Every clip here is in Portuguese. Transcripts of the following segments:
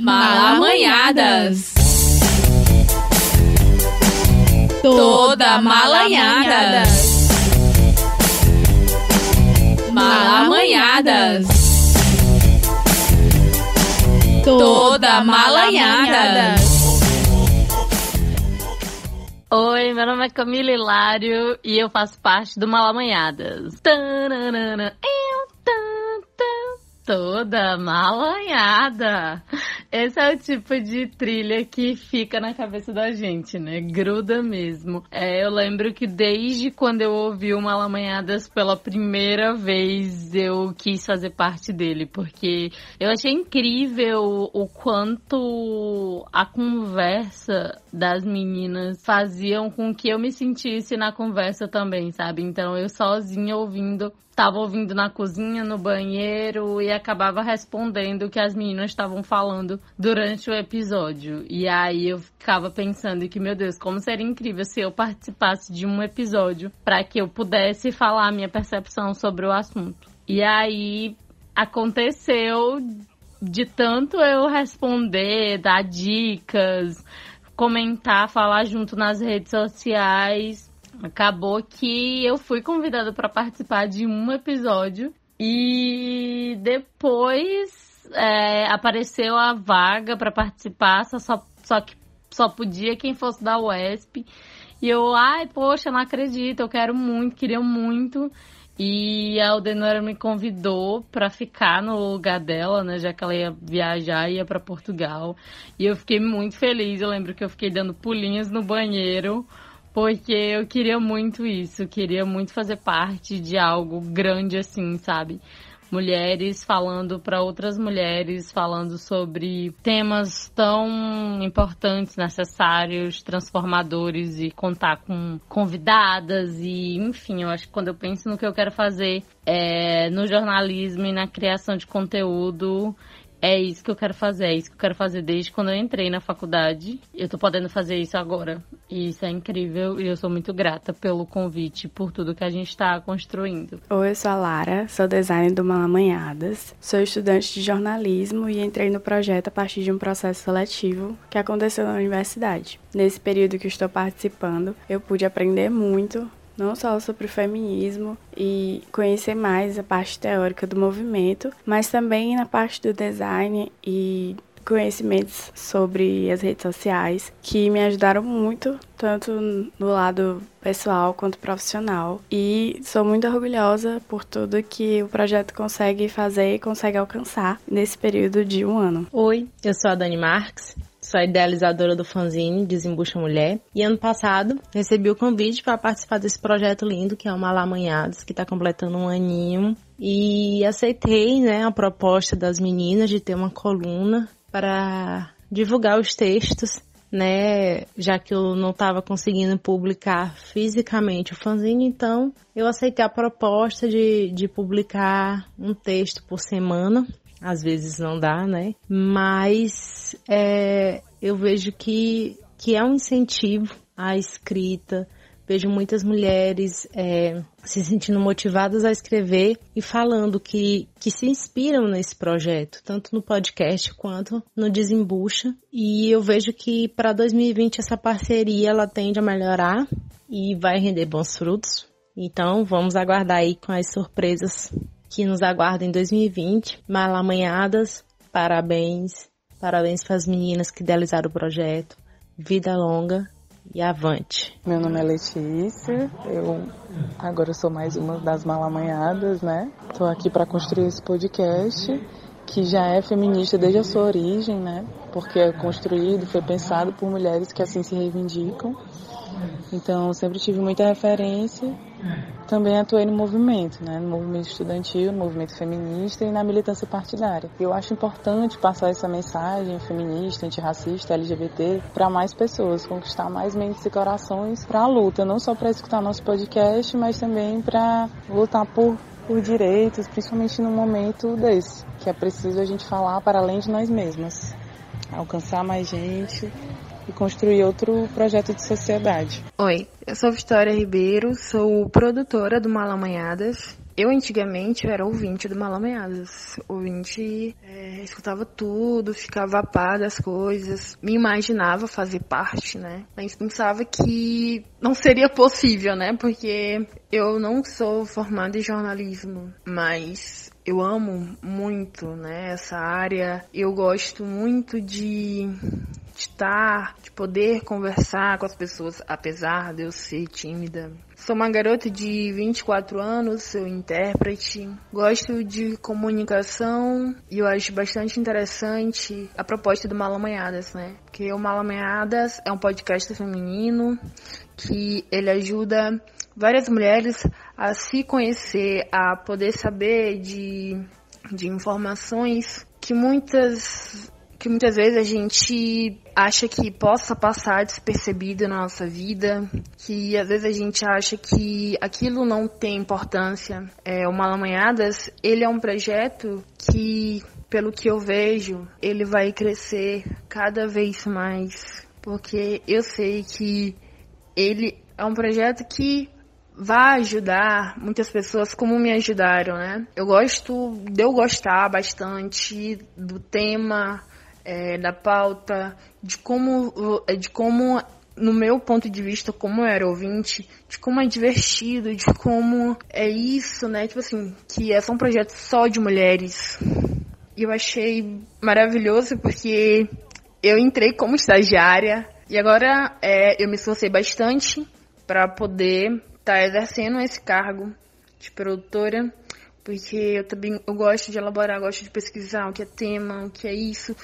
Malamanhadas. Toda malanhada. Malamanhadas. Toda malanhada. Oi, meu nome é Camila Hilário e eu faço parte do Malamanhadas. Tananana, eu, Toda malanhada. Esse é o tipo de trilha que fica na cabeça da gente, né? Gruda mesmo. É, eu lembro que desde quando eu ouvi o Malamanhadas pela primeira vez, eu quis fazer parte dele, porque eu achei incrível o quanto a conversa das meninas faziam com que eu me sentisse na conversa também, sabe? Então eu sozinha ouvindo estava ouvindo na cozinha, no banheiro e acabava respondendo o que as meninas estavam falando durante o episódio. E aí eu ficava pensando que, meu Deus, como seria incrível se eu participasse de um episódio para que eu pudesse falar a minha percepção sobre o assunto. E aí aconteceu de tanto eu responder, dar dicas, comentar, falar junto nas redes sociais acabou que eu fui convidada para participar de um episódio e depois é, apareceu a vaga para participar, só, só que só podia quem fosse da UESP. E eu, ai, poxa, não acredito, eu quero muito, queria muito. E a Aldenora me convidou para ficar no lugar dela, né? Já que ela ia viajar, ia para Portugal. E eu fiquei muito feliz. Eu lembro que eu fiquei dando pulinhas no banheiro porque eu queria muito isso, queria muito fazer parte de algo grande assim, sabe? Mulheres falando para outras mulheres, falando sobre temas tão importantes, necessários, transformadores e contar com convidadas e, enfim, eu acho que quando eu penso no que eu quero fazer é, no jornalismo e na criação de conteúdo, é isso que eu quero fazer, é isso que eu quero fazer desde quando eu entrei na faculdade. Eu tô podendo fazer isso agora. E isso é incrível e eu sou muito grata pelo convite, por tudo que a gente está construindo. Oi, eu sou a Lara, sou designer do Malamanhadas, sou estudante de jornalismo e entrei no projeto a partir de um processo seletivo que aconteceu na universidade. Nesse período que estou participando, eu pude aprender muito não só sobre feminismo e conhecer mais a parte teórica do movimento, mas também na parte do design e conhecimentos sobre as redes sociais que me ajudaram muito, tanto no lado pessoal quanto profissional. E sou muito orgulhosa por tudo que o projeto consegue fazer e consegue alcançar nesse período de um ano. Oi, eu sou a Dani Marques, sou a idealizadora do fanzine Desembucha Mulher. E ano passado recebi o convite para participar desse projeto lindo que é o Malamanhados, que está completando um aninho. E aceitei né, a proposta das meninas de ter uma coluna para divulgar os textos né, já que eu não estava conseguindo publicar fisicamente o fanzine, então eu aceitei a proposta de, de publicar um texto por semana às vezes não dá, né? Mas é, eu vejo que, que é um incentivo à escrita. Vejo muitas mulheres é, se sentindo motivadas a escrever e falando que, que se inspiram nesse projeto, tanto no podcast quanto no Desembucha. E eu vejo que para 2020 essa parceria ela tende a melhorar e vai render bons frutos. Então vamos aguardar aí com as surpresas que nos aguarda em 2020. Malamanhadas, parabéns. Parabéns para as meninas que idealizaram o projeto. Vida longa e avante. Meu nome é Letícia, eu agora sou mais uma das malamanhadas, né? Estou aqui para construir esse podcast que já é feminista desde a sua origem, né? Porque é construído, foi pensado por mulheres que assim se reivindicam. Então, sempre tive muita referência também atuei no movimento, né, no movimento estudantil, no movimento feminista e na militância partidária. Eu acho importante passar essa mensagem feminista, antirracista, LGBT para mais pessoas, conquistar mais mentes e corações para a luta, não só para escutar nosso podcast, mas também para lutar por por direitos, principalmente num momento desse, que é preciso a gente falar para além de nós mesmas, alcançar mais gente e construir outro projeto de sociedade. Oi, eu sou Vitória Ribeiro, sou produtora do Malamanhadas. Eu antigamente eu era ouvinte do Malameadas. Ouvinte, é, escutava tudo, ficava a par das coisas, me imaginava fazer parte, né? Mas pensava que não seria possível, né? Porque eu não sou formada em jornalismo, mas eu amo muito, né, essa área. Eu gosto muito de estar, de poder conversar com as pessoas, apesar de eu ser tímida. Sou uma garota de 24 anos, sou intérprete, gosto de comunicação e eu acho bastante interessante a proposta do Malamanhadas, né? Porque o Malamanhadas é um podcast feminino que ele ajuda várias mulheres a se conhecer, a poder saber de, de informações que muitas que muitas vezes a gente acha que possa passar despercebido na nossa vida, que às vezes a gente acha que aquilo não tem importância. É, o Malamanhadas, ele é um projeto que, pelo que eu vejo, ele vai crescer cada vez mais, porque eu sei que ele é um projeto que vai ajudar muitas pessoas como me ajudaram, né? Eu gosto de eu gostar bastante do tema, é, da pauta, de como, de como, no meu ponto de vista, como eu era ouvinte, de como é divertido, de como é isso, né? Tipo assim, que é só um projeto só de mulheres. E eu achei maravilhoso porque eu entrei como estagiária e agora é, eu me esforcei bastante para poder estar tá exercendo esse cargo de produtora, porque eu também eu gosto de elaborar, gosto de pesquisar o que é tema, o que é isso,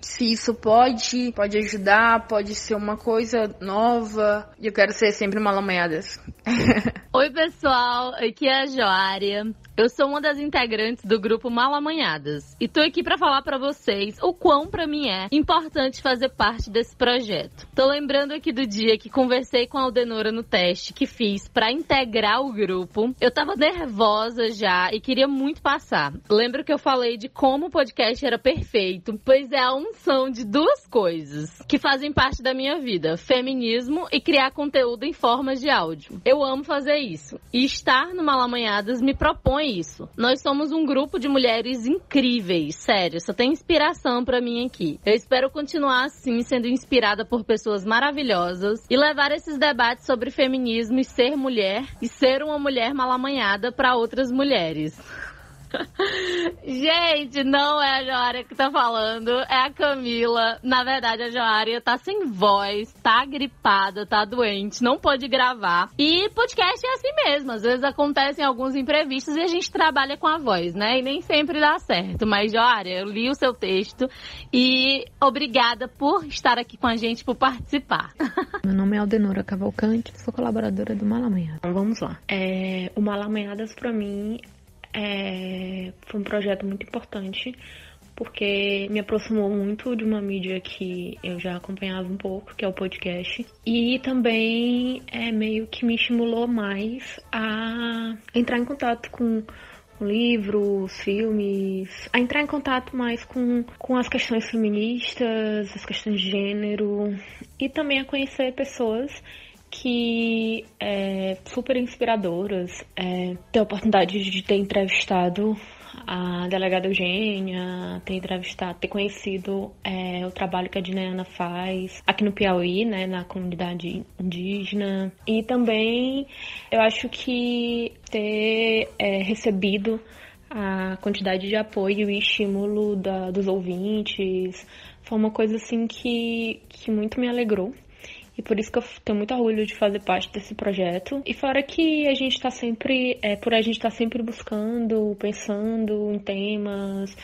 se isso pode, pode ajudar, pode ser uma coisa nova. E eu quero ser sempre uma lamanhadas. Oi, pessoal, aqui é a Joária. Eu sou uma das integrantes do grupo Malamanhadas e tô aqui para falar para vocês o quão para mim é importante fazer parte desse projeto. Tô lembrando aqui do dia que conversei com a Aldenora no teste que fiz para integrar o grupo. Eu tava nervosa já e queria muito passar. Lembro que eu falei de como o podcast era perfeito, pois é a unção de duas coisas que fazem parte da minha vida: feminismo e criar conteúdo em formas de áudio. Eu amo fazer isso e estar no Malamanhadas me propõe isso. Nós somos um grupo de mulheres incríveis, sério, só tem inspiração para mim aqui. Eu espero continuar assim, sendo inspirada por pessoas maravilhosas e levar esses debates sobre feminismo e ser mulher e ser uma mulher malamanhada para outras mulheres. Gente, não é a Joária que tá falando, é a Camila. Na verdade, a Joária tá sem voz, tá gripada, tá doente, não pode gravar. E podcast é assim mesmo, às vezes acontecem alguns imprevistos e a gente trabalha com a voz, né? E nem sempre dá certo. Mas, Joária, eu li o seu texto e obrigada por estar aqui com a gente, por participar. Meu nome é Aldenora Cavalcante, sou colaboradora do Malamanhada. Então, vamos lá. É, o Malamanhadas, para mim, é, foi um projeto muito importante porque me aproximou muito de uma mídia que eu já acompanhava um pouco, que é o podcast, e também é meio que me estimulou mais a entrar em contato com livros, filmes, a entrar em contato mais com, com as questões feministas, as questões de gênero e também a conhecer pessoas que é super inspiradoras. É, ter a oportunidade de ter entrevistado a delegada Eugênia, ter entrevistado, ter conhecido é, o trabalho que a Dineana faz aqui no Piauí, né, na comunidade indígena. E também eu acho que ter é, recebido a quantidade de apoio e estímulo da, dos ouvintes foi uma coisa assim que, que muito me alegrou. E por isso que eu tenho muito orgulho de fazer parte desse projeto. E fora que a gente está sempre, é, por a gente estar tá sempre buscando, pensando em temas,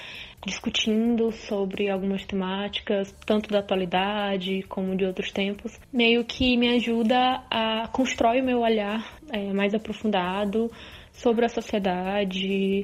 discutindo sobre algumas temáticas, tanto da atualidade como de outros tempos, meio que me ajuda a construir o meu olhar é, mais aprofundado sobre a sociedade.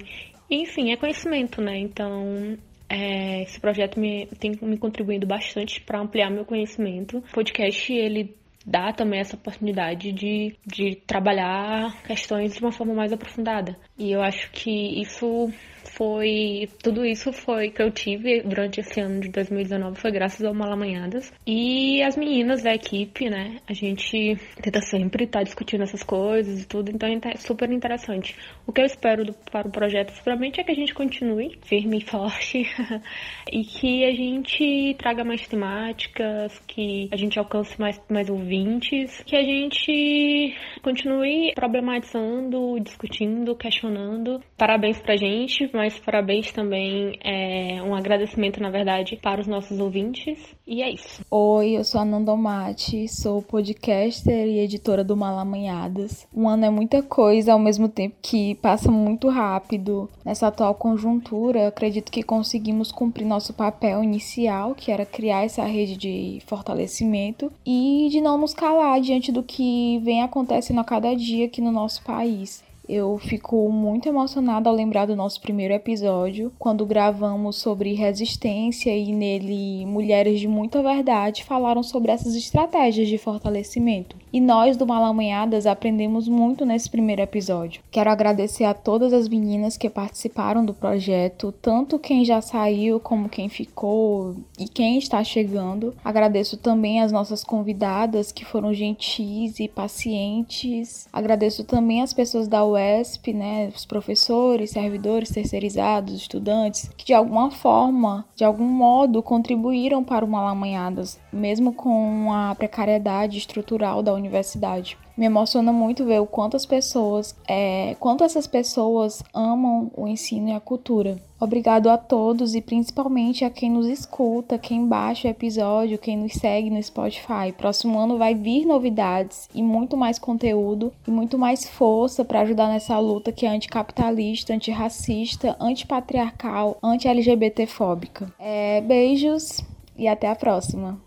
Enfim, é conhecimento, né? Então, é, esse projeto me, tem me contribuído bastante para ampliar meu conhecimento. O podcast, ele dá também essa oportunidade de, de trabalhar questões de uma forma mais aprofundada. E eu acho que isso foi tudo isso foi que eu tive durante esse ano de 2019 foi graças ao Malamanhadas e as meninas da equipe, né? A gente tenta sempre estar tá discutindo essas coisas e tudo, então é super interessante. O que eu espero do, para o projeto, seguramente, é que a gente continue firme e forte e que a gente traga mais temáticas, que a gente alcance mais, mais ouvintes, que a gente continue problematizando, discutindo, questionando. Parabéns pra gente, mas parabéns também, é, um agradecimento, na verdade, para os nossos ouvintes. E é isso. Oi, eu sou a Nandomate, sou podcaster e editora do Malamanhadas. Um ano é muita coisa, ao mesmo tempo que passa muito rápido. Nessa atual conjuntura, acredito que conseguimos cumprir nosso papel inicial, que era criar essa rede de fortalecimento e de não nos calar diante do que vem acontecendo a cada dia aqui no nosso país. Eu fico muito emocionada ao lembrar do nosso primeiro episódio, quando gravamos sobre resistência e nele mulheres de muita verdade falaram sobre essas estratégias de fortalecimento. E nós do Malamanhadas aprendemos muito nesse primeiro episódio. Quero agradecer a todas as meninas que participaram do projeto, tanto quem já saiu como quem ficou e quem está chegando. Agradeço também as nossas convidadas que foram gentis e pacientes. Agradeço também as pessoas da UESP, né, os professores, servidores terceirizados, estudantes, que de alguma forma, de algum modo contribuíram para o Malamanhadas, mesmo com a precariedade estrutural da universidade. Me emociona muito ver o quanto as pessoas, é, quanto essas pessoas amam o ensino e a cultura. Obrigado a todos e principalmente a quem nos escuta, quem baixa o episódio, quem nos segue no Spotify. Próximo ano vai vir novidades e muito mais conteúdo e muito mais força para ajudar nessa luta que é anticapitalista, antirracista, antipatriarcal, anti-LGBT fóbica. É, beijos e até a próxima.